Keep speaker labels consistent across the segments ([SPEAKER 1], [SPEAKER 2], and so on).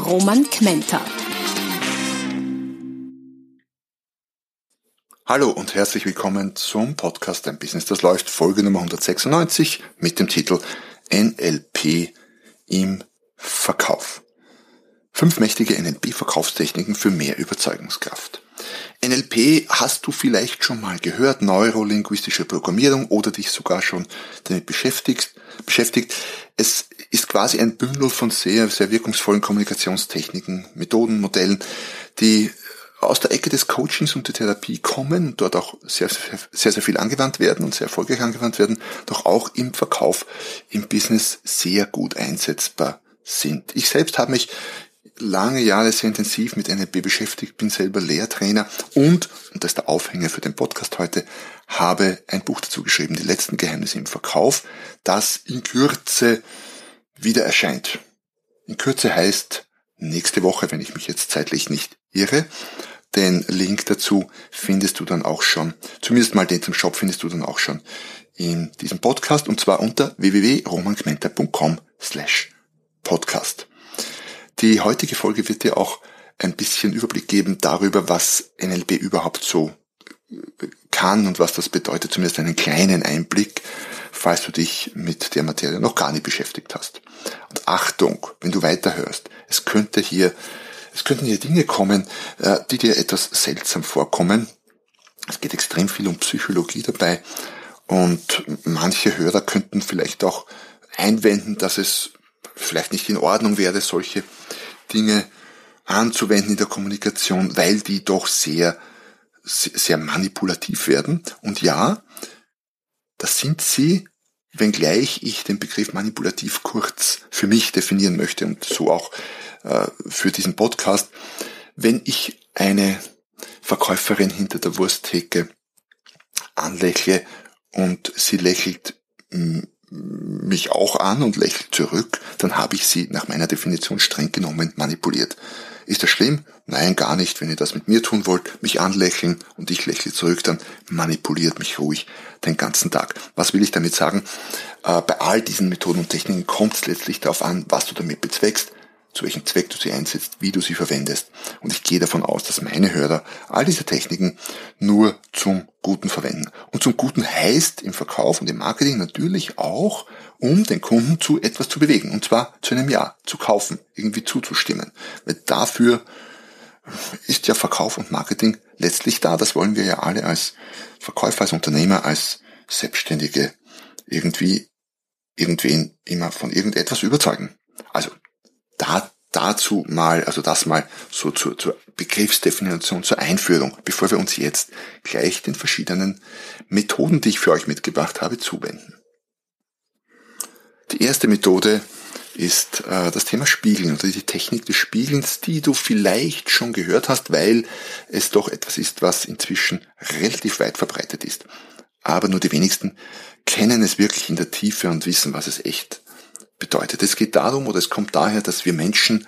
[SPEAKER 1] Roman Kmenter.
[SPEAKER 2] Hallo und herzlich willkommen zum Podcast Ein Business, das läuft, Folge Nummer 196 mit dem Titel NLP im Verkauf. Fünf mächtige NLP-Verkaufstechniken für mehr Überzeugungskraft. NLP hast du vielleicht schon mal gehört, neurolinguistische Programmierung oder dich sogar schon damit beschäftigt. beschäftigt. Es ist quasi ein Bündel von sehr, sehr wirkungsvollen Kommunikationstechniken, Methoden, Modellen, die aus der Ecke des Coachings und der Therapie kommen, dort auch sehr, sehr, sehr viel angewandt werden und sehr erfolgreich angewandt werden, doch auch im Verkauf, im Business sehr gut einsetzbar sind. Ich selbst habe mich lange Jahre sehr intensiv mit NLP beschäftigt, bin selber Lehrtrainer und, und das ist der Aufhänger für den Podcast heute, habe ein Buch dazu geschrieben, die letzten Geheimnisse im Verkauf, das in Kürze wieder erscheint. In Kürze heißt nächste Woche, wenn ich mich jetzt zeitlich nicht irre. Den Link dazu findest du dann auch schon, zumindest mal den zum Shop findest du dann auch schon in diesem Podcast und zwar unter www.romankmenta.com slash podcast. Die heutige Folge wird dir auch ein bisschen Überblick geben darüber, was NLP überhaupt so äh, kann und was das bedeutet, zumindest einen kleinen Einblick, falls du dich mit der Materie noch gar nicht beschäftigt hast. Und Achtung, wenn du weiterhörst, es könnte hier, es könnten hier Dinge kommen, äh, die dir etwas seltsam vorkommen. Es geht extrem viel um Psychologie dabei und manche Hörer könnten vielleicht auch einwenden, dass es vielleicht nicht in Ordnung wäre, solche Dinge anzuwenden in der Kommunikation, weil die doch sehr, sehr manipulativ werden. Und ja, das sind sie, wenngleich ich den Begriff manipulativ kurz für mich definieren möchte und so auch äh, für diesen Podcast. Wenn ich eine Verkäuferin hinter der Wursttheke anlächle und sie lächelt mich auch an und lächelt zurück, dann habe ich sie nach meiner Definition streng genommen manipuliert. Ist das schlimm? Nein, gar nicht. Wenn ihr das mit mir tun wollt, mich anlächeln und ich lächle zurück, dann manipuliert mich ruhig den ganzen Tag. Was will ich damit sagen? Äh, bei all diesen Methoden und Techniken kommt es letztlich darauf an, was du damit bezweckst zu welchem Zweck du sie einsetzt, wie du sie verwendest. Und ich gehe davon aus, dass meine Hörer all diese Techniken nur zum Guten verwenden. Und zum Guten heißt im Verkauf und im Marketing natürlich auch, um den Kunden zu etwas zu bewegen. Und zwar zu einem Ja, zu kaufen, irgendwie zuzustimmen. Weil dafür ist ja Verkauf und Marketing letztlich da. Das wollen wir ja alle als Verkäufer, als Unternehmer, als Selbstständige irgendwie irgendwen immer von irgendetwas überzeugen. Also da, dazu mal, also das mal so zur, zur Begriffsdefinition, zur Einführung, bevor wir uns jetzt gleich den verschiedenen Methoden, die ich für euch mitgebracht habe, zuwenden. Die erste Methode ist äh, das Thema Spiegeln oder die Technik des Spiegelns, die du vielleicht schon gehört hast, weil es doch etwas ist, was inzwischen relativ weit verbreitet ist. Aber nur die wenigsten kennen es wirklich in der Tiefe und wissen, was es echt bedeutet. Es geht darum oder es kommt daher, dass wir Menschen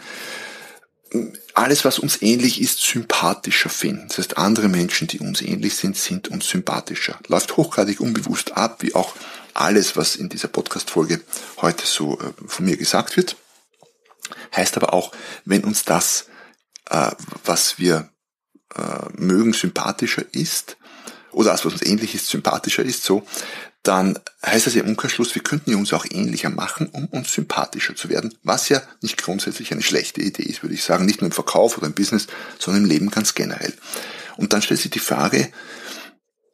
[SPEAKER 2] alles, was uns ähnlich ist, sympathischer finden. Das heißt, andere Menschen, die uns ähnlich sind, sind uns sympathischer. Läuft hochgradig unbewusst ab, wie auch alles, was in dieser Podcast-Folge heute so äh, von mir gesagt wird. Heißt aber auch, wenn uns das, äh, was wir äh, mögen, sympathischer ist, oder das, was uns ähnlich ist, sympathischer ist, so, dann heißt das im Umkehrschluss, wir könnten uns auch ähnlicher machen, um uns sympathischer zu werden, was ja nicht grundsätzlich eine schlechte Idee ist, würde ich sagen, nicht nur im Verkauf oder im Business, sondern im Leben ganz generell. Und dann stellt sich die Frage,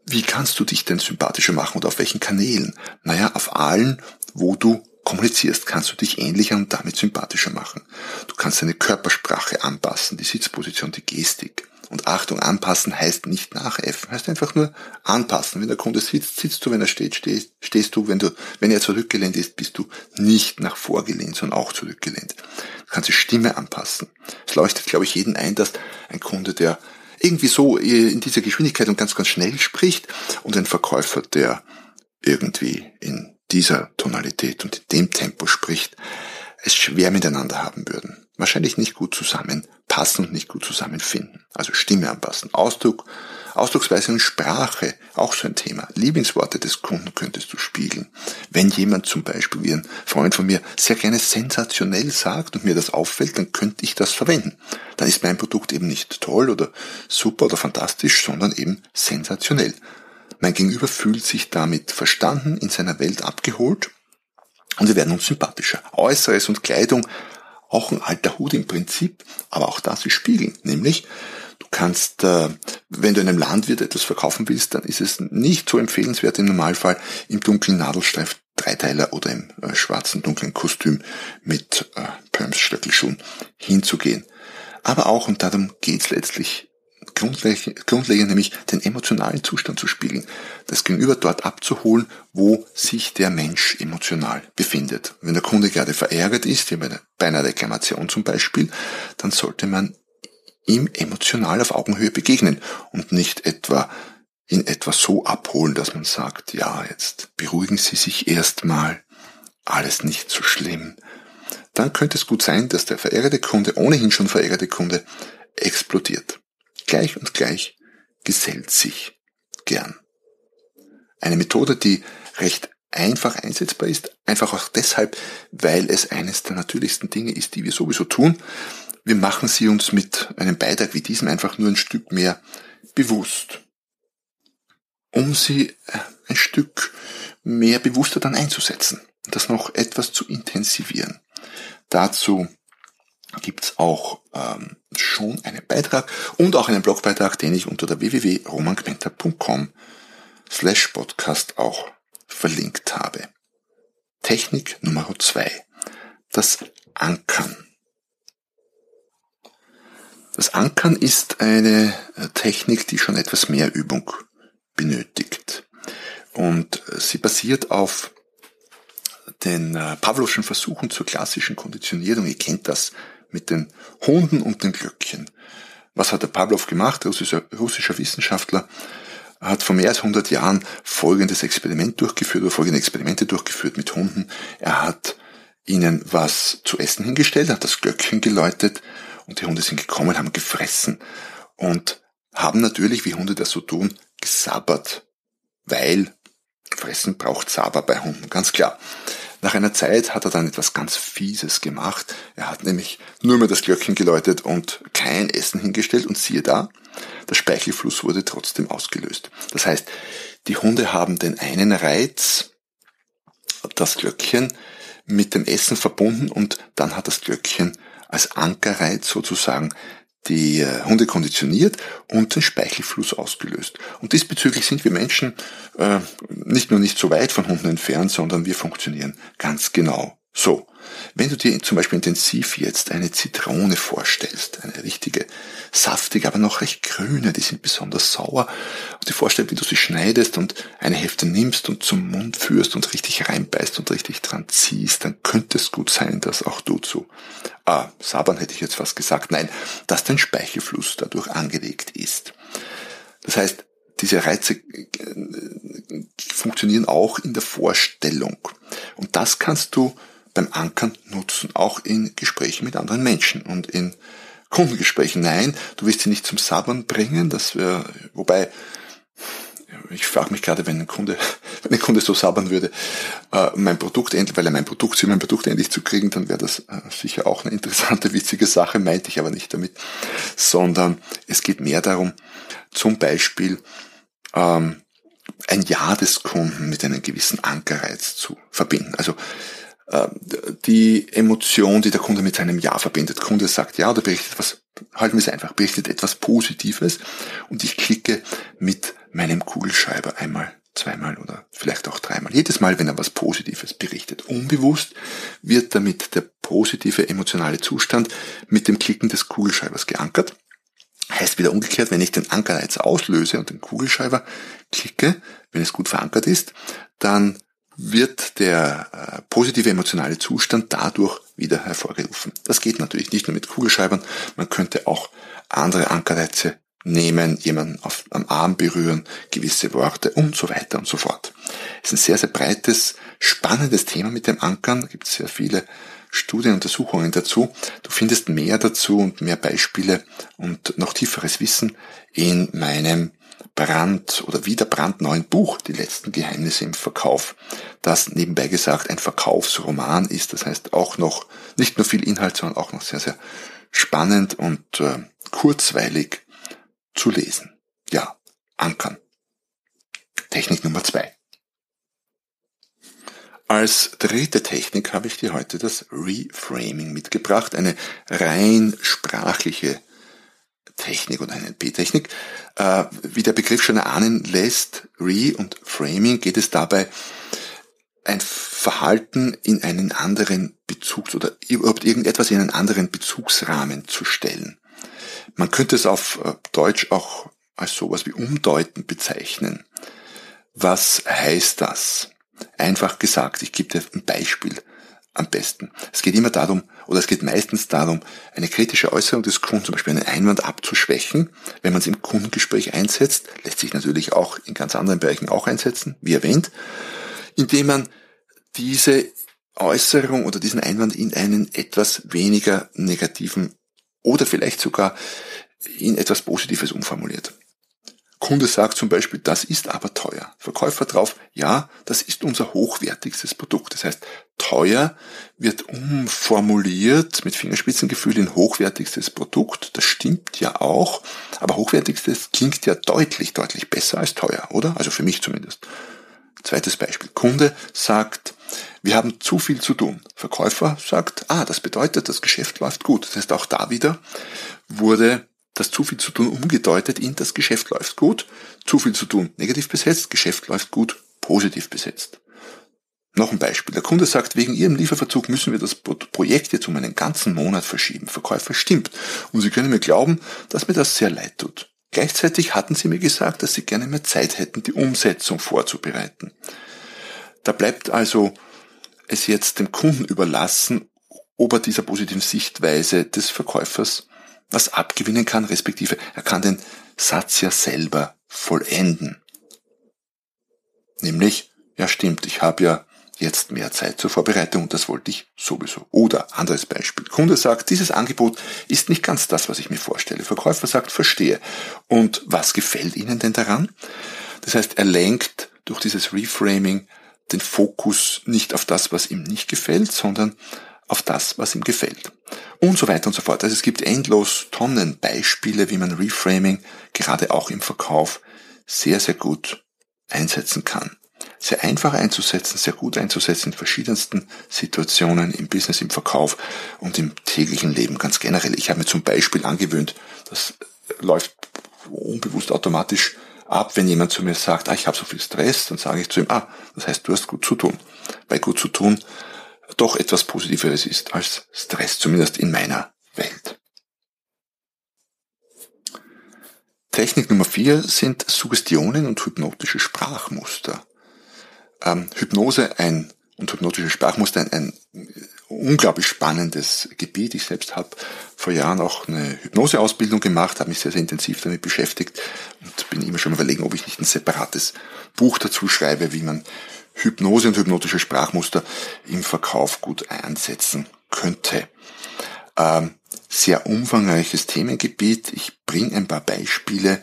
[SPEAKER 2] wie kannst du dich denn sympathischer machen und auf welchen Kanälen? Naja, auf allen, wo du kommunizierst, kannst du dich ähnlicher und damit sympathischer machen. Du kannst deine Körpersprache anpassen, die Sitzposition, die Gestik. Und Achtung, anpassen heißt nicht nachäffen, heißt einfach nur anpassen. Wenn der Kunde sitzt, sitzt du, wenn er steht, stehst, stehst du, wenn du, wenn er zurückgelehnt ist, bist du nicht nach vorgelehnt, sondern auch zurückgelehnt. Du kannst die Stimme anpassen. Es leuchtet, glaube ich, jeden ein, dass ein Kunde, der irgendwie so in dieser Geschwindigkeit und ganz, ganz schnell spricht und ein Verkäufer, der irgendwie in dieser Tonalität und in dem Tempo spricht, es schwer miteinander haben würden. Wahrscheinlich nicht gut zusammenpassen und nicht gut zusammenfinden. Also Stimme anpassen, Ausdruck, Ausdrucksweise und Sprache, auch so ein Thema. Lieblingsworte des Kunden könntest du spiegeln. Wenn jemand zum Beispiel, wie ein Freund von mir, sehr gerne sensationell sagt und mir das auffällt, dann könnte ich das verwenden. Dann ist mein Produkt eben nicht toll oder super oder fantastisch, sondern eben sensationell. Mein Gegenüber fühlt sich damit verstanden, in seiner Welt abgeholt und wir werden uns sympathischer. Äußeres und Kleidung, auch ein alter Hut im Prinzip, aber auch das ist Spiegeln, nämlich du kannst, äh, wenn du einem Landwirt etwas verkaufen willst, dann ist es nicht so empfehlenswert im Normalfall im dunklen Nadelstreif Dreiteiler oder im äh, schwarzen dunklen Kostüm mit äh, Perms Stöckelschuhen hinzugehen. Aber auch, und darum geht's letztlich grundlegend, nämlich den emotionalen Zustand zu spiegeln, das Gegenüber dort abzuholen, wo sich der Mensch emotional befindet. Wenn der Kunde gerade verärgert ist, wie bei einer Reklamation zum Beispiel, dann sollte man ihm emotional auf Augenhöhe begegnen und nicht etwa in etwa so abholen, dass man sagt, ja, jetzt beruhigen Sie sich erstmal, alles nicht so schlimm. Dann könnte es gut sein, dass der verärgerte Kunde, ohnehin schon verärgerte Kunde, explodiert gleich und gleich gesellt sich gern. Eine Methode, die recht einfach einsetzbar ist, einfach auch deshalb, weil es eines der natürlichsten Dinge ist, die wir sowieso tun. Wir machen sie uns mit einem Beitrag wie diesem einfach nur ein Stück mehr bewusst, um sie äh, ein Stück mehr bewusster dann einzusetzen, das noch etwas zu intensivieren. Dazu gibt's auch ähm, schon einen Beitrag und auch einen Blogbeitrag, den ich unter der www.romangmenta.com slash podcast auch verlinkt habe. Technik Nummer zwei: Das Ankern. Das Ankern ist eine äh, Technik, die schon etwas mehr Übung benötigt. Und äh, sie basiert auf den äh, Pavloschen Versuchen zur klassischen Konditionierung. Ihr kennt das mit den Hunden und den Glöckchen. Was hat der Pavlov gemacht? Russischer, russischer Wissenschaftler hat vor mehr als 100 Jahren folgendes Experiment durchgeführt oder folgende Experimente durchgeführt mit Hunden. Er hat ihnen was zu essen hingestellt, hat das Glöckchen geläutet und die Hunde sind gekommen, haben gefressen und haben natürlich, wie Hunde das so tun, gesabbert, weil Fressen braucht Saber bei Hunden, ganz klar. Nach einer Zeit hat er dann etwas ganz Fieses gemacht. Er hat nämlich nur mehr das Glöckchen geläutet und kein Essen hingestellt und siehe da, der Speichelfluss wurde trotzdem ausgelöst. Das heißt, die Hunde haben den einen Reiz, das Glöckchen, mit dem Essen verbunden und dann hat das Glöckchen als Ankerreiz sozusagen die äh, Hunde konditioniert und den Speichelfluss ausgelöst. Und diesbezüglich sind wir Menschen äh, nicht nur nicht so weit von Hunden entfernt, sondern wir funktionieren ganz genau so. Wenn du dir zum Beispiel intensiv jetzt eine Zitrone vorstellst, eine richtige saftige, aber noch recht grüne, die sind besonders sauer, und dir vorstellst, wie du sie schneidest und eine Hälfte nimmst und zum Mund führst und richtig reinbeißt und richtig dran ziehst, dann könnte es gut sein, dass auch du zu, ah, Saban hätte ich jetzt fast gesagt, nein, dass dein Speichelfluss dadurch angelegt ist. Das heißt, diese Reize äh, funktionieren auch in der Vorstellung. Und das kannst du beim Ankern nutzen, auch in Gesprächen mit anderen Menschen und in Kundengesprächen. Nein, du wirst sie nicht zum Sabbern bringen, das wäre, wobei, ich frage mich gerade, wenn ein Kunde, wenn ein Kunde so sabbern würde, äh, mein Produkt endlich, weil er mein Produkt mein Produkt endlich zu kriegen, dann wäre das äh, sicher auch eine interessante, witzige Sache, meinte ich aber nicht damit, sondern es geht mehr darum, zum Beispiel ähm, ein Ja des Kunden mit einem gewissen Ankerreiz zu verbinden. Also die Emotion, die der Kunde mit seinem Ja verbindet. Der Kunde sagt Ja oder berichtet was, halten wir es einfach, berichtet etwas Positives und ich klicke mit meinem Kugelschreiber einmal, zweimal oder vielleicht auch dreimal. Jedes Mal, wenn er was Positives berichtet. Unbewusst wird damit der positive emotionale Zustand mit dem Klicken des Kugelschreibers geankert. Heißt wieder umgekehrt, wenn ich den Ankerreiz auslöse und den Kugelschreiber klicke, wenn es gut verankert ist, dann wird der äh, positive emotionale Zustand dadurch wieder hervorgerufen. Das geht natürlich nicht nur mit Kugelschreibern, man könnte auch andere Ankerreize nehmen, jemanden auf, am Arm berühren, gewisse Worte und so weiter und so fort. Es ist ein sehr, sehr breites, spannendes Thema mit dem Ankern. Es gibt sehr viele Studien, Untersuchungen dazu. Du findest mehr dazu und mehr Beispiele und noch tieferes Wissen in meinem brand- oder wieder brandneuen Buch, Die letzten Geheimnisse im Verkauf, das nebenbei gesagt ein Verkaufsroman ist. Das heißt auch noch nicht nur viel Inhalt, sondern auch noch sehr, sehr spannend und äh, kurzweilig zu lesen. Ja, ankern. Technik Nummer zwei. Als dritte Technik habe ich dir heute das Reframing mitgebracht, eine rein sprachliche Technik oder NLP-Technik. Äh, wie der Begriff schon erahnen lässt, Re- und Framing geht es dabei, ein Verhalten in einen anderen Bezugs- oder überhaupt irgendetwas in einen anderen Bezugsrahmen zu stellen. Man könnte es auf äh, Deutsch auch als sowas wie umdeuten bezeichnen. Was heißt das? Einfach gesagt, ich gebe dir ein Beispiel am besten. Es geht immer darum, oder es geht meistens darum, eine kritische Äußerung des Kunden, zum Beispiel einen Einwand abzuschwächen. Wenn man es im Kundengespräch einsetzt, lässt sich natürlich auch in ganz anderen Bereichen auch einsetzen, wie erwähnt, indem man diese Äußerung oder diesen Einwand in einen etwas weniger negativen oder vielleicht sogar in etwas Positives umformuliert. Kunde sagt zum Beispiel, das ist aber teuer. Verkäufer drauf, ja, das ist unser hochwertigstes Produkt. Das heißt, teuer wird umformuliert mit Fingerspitzengefühl in hochwertigstes Produkt. Das stimmt ja auch, aber hochwertigstes klingt ja deutlich, deutlich besser als teuer, oder? Also für mich zumindest. Zweites Beispiel. Kunde sagt, wir haben zu viel zu tun. Verkäufer sagt, ah, das bedeutet, das Geschäft läuft gut. Das heißt, auch da wieder wurde das zu viel zu tun umgedeutet in das Geschäft läuft gut, zu viel zu tun negativ besetzt, Geschäft läuft gut, positiv besetzt. Noch ein Beispiel. Der Kunde sagt, wegen Ihrem Lieferverzug müssen wir das Projekt jetzt um einen ganzen Monat verschieben. Verkäufer stimmt. Und Sie können mir glauben, dass mir das sehr leid tut. Gleichzeitig hatten Sie mir gesagt, dass Sie gerne mehr Zeit hätten, die Umsetzung vorzubereiten. Da bleibt also es jetzt dem Kunden überlassen, ob er dieser positiven Sichtweise des Verkäufers was abgewinnen kann, respektive er kann den Satz ja selber vollenden. Nämlich, ja stimmt, ich habe ja jetzt mehr Zeit zur Vorbereitung und das wollte ich sowieso. Oder anderes Beispiel. Kunde sagt, dieses Angebot ist nicht ganz das, was ich mir vorstelle. Verkäufer sagt, verstehe. Und was gefällt Ihnen denn daran? Das heißt, er lenkt durch dieses Reframing den Fokus nicht auf das, was ihm nicht gefällt, sondern auf das, was ihm gefällt. Und so weiter und so fort. Also es gibt endlos Tonnen Beispiele, wie man Reframing gerade auch im Verkauf sehr, sehr gut einsetzen kann. Sehr einfach einzusetzen, sehr gut einzusetzen in verschiedensten Situationen im Business, im Verkauf und im täglichen Leben ganz generell. Ich habe mir zum Beispiel angewöhnt, das läuft unbewusst automatisch ab, wenn jemand zu mir sagt, ah, ich habe so viel Stress, dann sage ich zu ihm, ah, das heißt, du hast gut zu tun. Bei gut zu tun doch etwas Positiveres ist als Stress, zumindest in meiner Welt. Technik Nummer vier sind Suggestionen und hypnotische Sprachmuster. Ähm, Hypnose ein und hypnotische Sprachmuster ein, ein unglaublich spannendes Gebiet. Ich selbst habe vor Jahren auch eine Hypnoseausbildung gemacht, habe mich sehr, sehr intensiv damit beschäftigt und bin immer schon überlegen, ob ich nicht ein separates Buch dazu schreibe, wie man Hypnose und hypnotische Sprachmuster im Verkauf gut einsetzen könnte. Ähm, sehr umfangreiches Themengebiet. Ich bringe ein paar Beispiele,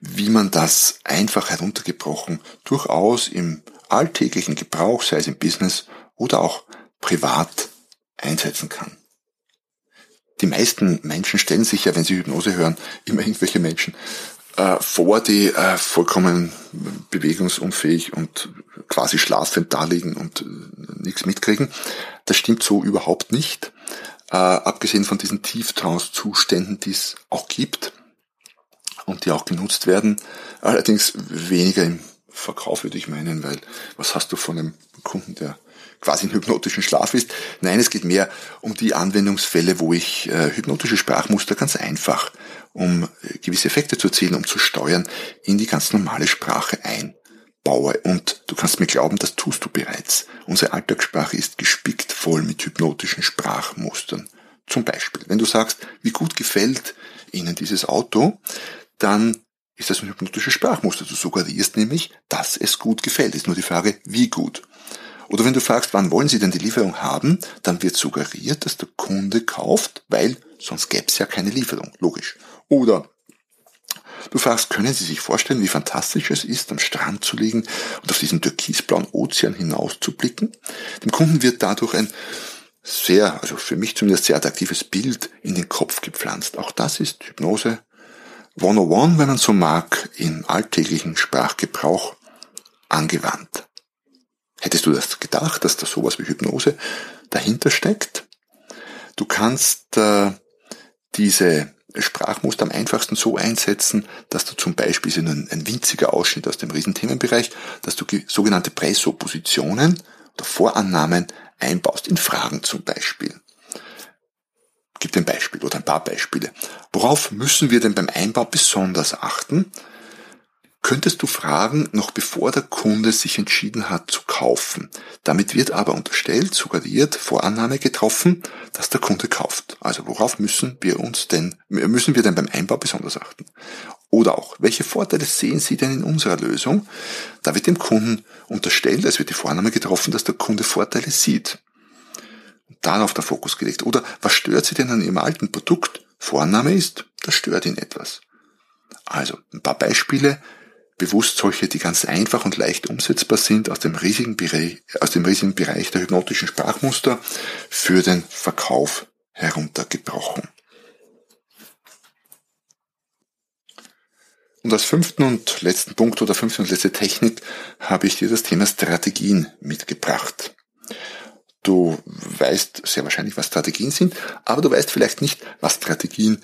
[SPEAKER 2] wie man das einfach heruntergebrochen durchaus im alltäglichen Gebrauch, sei es im Business oder auch privat, einsetzen kann. Die meisten Menschen stellen sich ja, wenn sie Hypnose hören, immer irgendwelche Menschen äh, vor, die äh, vollkommen bewegungsunfähig und quasi schlafend da liegen und äh, nichts mitkriegen. Das stimmt so überhaupt nicht. Äh, abgesehen von diesen Tieftrance-Zuständen, die es auch gibt und die auch genutzt werden. Allerdings weniger im Verkauf würde ich meinen, weil was hast du von einem Kunden, der quasi in hypnotischen Schlaf ist? Nein, es geht mehr um die Anwendungsfälle, wo ich äh, hypnotische Sprachmuster ganz einfach um gewisse Effekte zu erzielen, um zu steuern, in die ganz normale Sprache baue. Und du kannst mir glauben, das tust du bereits. Unsere Alltagssprache ist gespickt voll mit hypnotischen Sprachmustern. Zum Beispiel, wenn du sagst, wie gut gefällt Ihnen dieses Auto, dann ist das ein hypnotisches Sprachmuster. Du suggerierst nämlich, dass es gut gefällt. Ist nur die Frage, wie gut. Oder wenn du fragst, wann wollen Sie denn die Lieferung haben, dann wird suggeriert, dass der Kunde kauft, weil sonst gäbe es ja keine Lieferung. Logisch. Oder Du fragst, können Sie sich vorstellen, wie fantastisch es ist, am Strand zu liegen und auf diesen türkisblauen Ozean hinauszublicken? Dem Kunden wird dadurch ein sehr, also für mich zumindest sehr attraktives Bild in den Kopf gepflanzt. Auch das ist Hypnose 101, wenn man so mag, im alltäglichen Sprachgebrauch angewandt. Hättest du das gedacht, dass da sowas wie Hypnose dahinter steckt? Du kannst äh, diese Sprachmuster am einfachsten so einsetzen, dass du zum Beispiel in ein, ein winziger Ausschnitt aus dem Riesenthemenbereich, dass du sogenannte Präsuppositionen oder Vorannahmen einbaust, in Fragen zum Beispiel. Gib ein Beispiel oder ein paar Beispiele. Worauf müssen wir denn beim Einbau besonders achten? Könntest du fragen, noch bevor der Kunde sich entschieden hat zu kaufen. Damit wird aber unterstellt, suggeriert, Vorannahme getroffen, dass der Kunde kauft. Also worauf müssen wir uns denn, müssen wir denn beim Einbau besonders achten? Oder auch, welche Vorteile sehen Sie denn in unserer Lösung? Da wird dem Kunden unterstellt, es wird die Vorannahme getroffen, dass der Kunde Vorteile sieht. Darauf der Fokus gelegt. Oder was stört Sie denn an Ihrem alten Produkt? Vorannahme ist, das stört ihn etwas. Also, ein paar Beispiele, bewusst solche, die ganz einfach und leicht umsetzbar sind, aus dem riesigen Bereich, aus dem riesigen Bereich der hypnotischen Sprachmuster für den Verkauf heruntergebrochen. Und als fünften und letzten Punkt oder fünfte und letzte Technik habe ich dir das Thema Strategien mitgebracht. Du weißt sehr wahrscheinlich, was Strategien sind, aber du weißt vielleicht nicht, was Strategien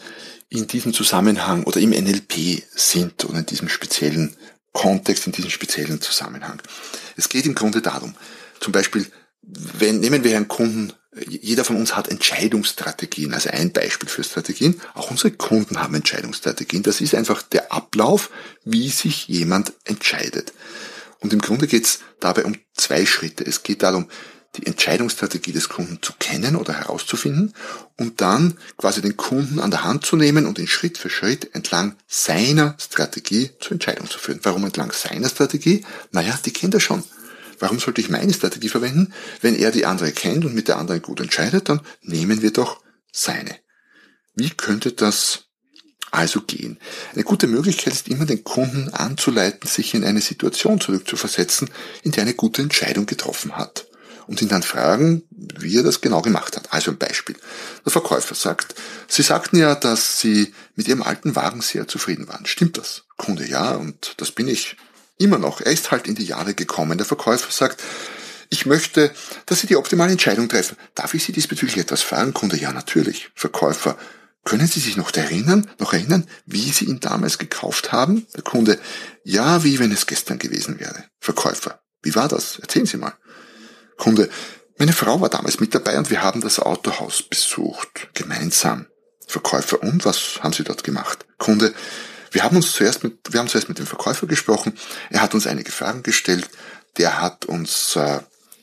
[SPEAKER 2] in diesem Zusammenhang oder im NLP sind oder in diesem speziellen Kontext, in diesem speziellen Zusammenhang. Es geht im Grunde darum, zum Beispiel, wenn, nehmen wir einen Kunden, jeder von uns hat Entscheidungsstrategien, also ein Beispiel für Strategien. Auch unsere Kunden haben Entscheidungsstrategien. Das ist einfach der Ablauf, wie sich jemand entscheidet. Und im Grunde geht es dabei um zwei Schritte. Es geht darum, die Entscheidungsstrategie des Kunden zu kennen oder herauszufinden und dann quasi den Kunden an der Hand zu nehmen und ihn Schritt für Schritt entlang seiner Strategie zur Entscheidung zu führen. Warum entlang seiner Strategie? Naja, die kennt er schon. Warum sollte ich meine Strategie verwenden? Wenn er die andere kennt und mit der anderen gut entscheidet, dann nehmen wir doch seine. Wie könnte das also gehen? Eine gute Möglichkeit ist immer, den Kunden anzuleiten, sich in eine Situation zurückzuversetzen, in der eine gute Entscheidung getroffen hat und ihn dann fragen, wie er das genau gemacht hat. Also ein Beispiel. Der Verkäufer sagt, Sie sagten ja, dass Sie mit Ihrem alten Wagen sehr zufrieden waren. Stimmt das? Kunde, ja, und das bin ich immer noch. Er ist halt in die Jahre gekommen. Der Verkäufer sagt, ich möchte, dass Sie die optimale Entscheidung treffen. Darf ich Sie diesbezüglich etwas fragen? Kunde, ja, natürlich. Verkäufer, können Sie sich noch erinnern, noch erinnern, wie Sie ihn damals gekauft haben? Der Kunde, ja, wie wenn es gestern gewesen wäre. Verkäufer, wie war das? Erzählen Sie mal. Kunde, meine Frau war damals mit dabei und wir haben das Autohaus besucht, gemeinsam. Verkäufer, und was haben Sie dort gemacht? Kunde, wir haben uns zuerst mit, wir haben zuerst mit dem Verkäufer gesprochen. Er hat uns einige Fragen gestellt. Der hat uns äh,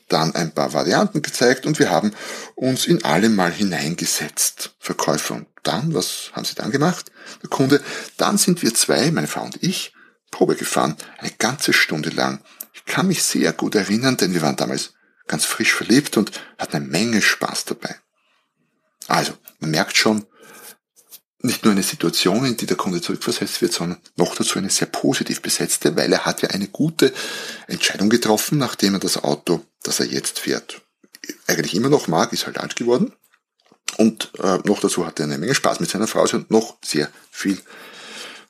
[SPEAKER 2] dann ein paar Varianten gezeigt und wir haben uns in alle mal hineingesetzt. Verkäufer, und dann, was haben Sie dann gemacht? Der Kunde, dann sind wir zwei, meine Frau und ich, Probe gefahren, eine ganze Stunde lang. Ich kann mich sehr gut erinnern, denn wir waren damals ganz frisch verliebt und hat eine Menge Spaß dabei. Also, man merkt schon, nicht nur eine Situation, in die der Kunde zurückversetzt wird, sondern noch dazu eine sehr positiv besetzte, weil er hat ja eine gute Entscheidung getroffen, nachdem er das Auto, das er jetzt fährt, eigentlich immer noch mag, ist halt alt geworden. Und äh, noch dazu hat er eine Menge Spaß mit seiner Frau und noch sehr viel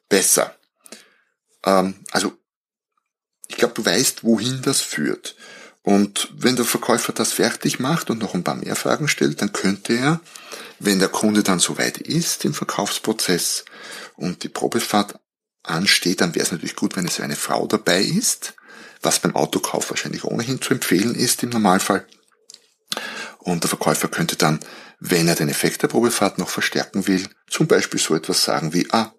[SPEAKER 2] besser. Ähm, also, ich glaube, du weißt, wohin das führt. Und wenn der Verkäufer das fertig macht und noch ein paar mehr Fragen stellt, dann könnte er, wenn der Kunde dann soweit ist im Verkaufsprozess und die Probefahrt ansteht, dann wäre es natürlich gut, wenn es eine Frau dabei ist, was beim Autokauf wahrscheinlich ohnehin zu empfehlen ist im Normalfall. Und der Verkäufer könnte dann, wenn er den Effekt der Probefahrt noch verstärken will, zum Beispiel so etwas sagen wie, ah,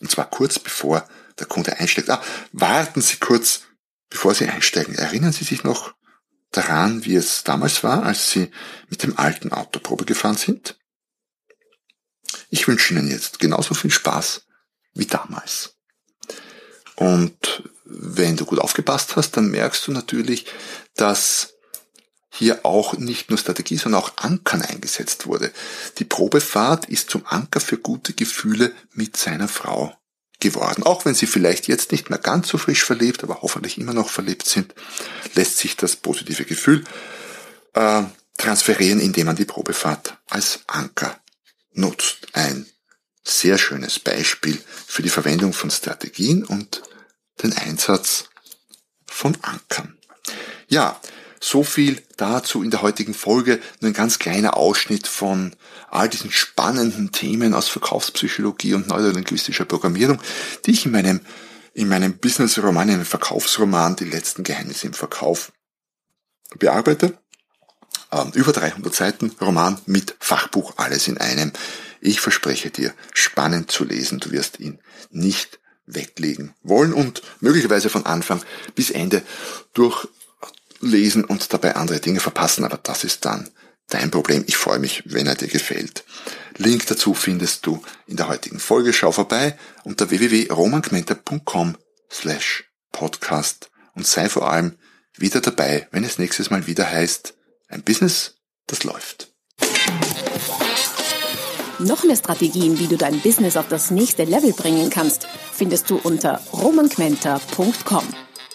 [SPEAKER 2] und zwar kurz bevor der Kunde einsteigt, ah, warten Sie kurz, bevor Sie einsteigen, erinnern Sie sich noch daran, wie es damals war, als Sie mit dem alten Auto Probe gefahren sind? Ich wünsche Ihnen jetzt genauso viel Spaß wie damals. Und wenn du gut aufgepasst hast, dann merkst du natürlich, dass hier auch nicht nur Strategie, sondern auch Ankern eingesetzt wurde. Die Probefahrt ist zum Anker für gute Gefühle mit seiner Frau geworden. Auch wenn sie vielleicht jetzt nicht mehr ganz so frisch verlebt, aber hoffentlich immer noch verlebt sind, lässt sich das positive Gefühl äh, transferieren, indem man die Probefahrt als Anker nutzt. Ein sehr schönes Beispiel für die Verwendung von Strategien und den Einsatz von Ankern. Ja, so viel dazu in der heutigen Folge. Nur ein ganz kleiner Ausschnitt von all diesen spannenden Themen aus Verkaufspsychologie und neurolinguistischer Programmierung, die ich in meinem, in meinem Business-Roman, in einem Verkaufsroman, die letzten Geheimnisse im Verkauf bearbeite. Ähm, über 300 Seiten Roman mit Fachbuch, alles in einem. Ich verspreche dir, spannend zu lesen. Du wirst ihn nicht weglegen wollen und möglicherweise von Anfang bis Ende durch lesen und dabei andere Dinge verpassen, aber das ist dann dein Problem. Ich freue mich, wenn er dir gefällt. Link dazu findest du in der heutigen Folge. Schau vorbei unter www.romangmenta.com slash podcast und sei vor allem wieder dabei, wenn es nächstes Mal wieder heißt, ein Business, das läuft.
[SPEAKER 1] Noch mehr Strategien, wie du dein Business auf das nächste Level bringen kannst, findest du unter romanquenter.com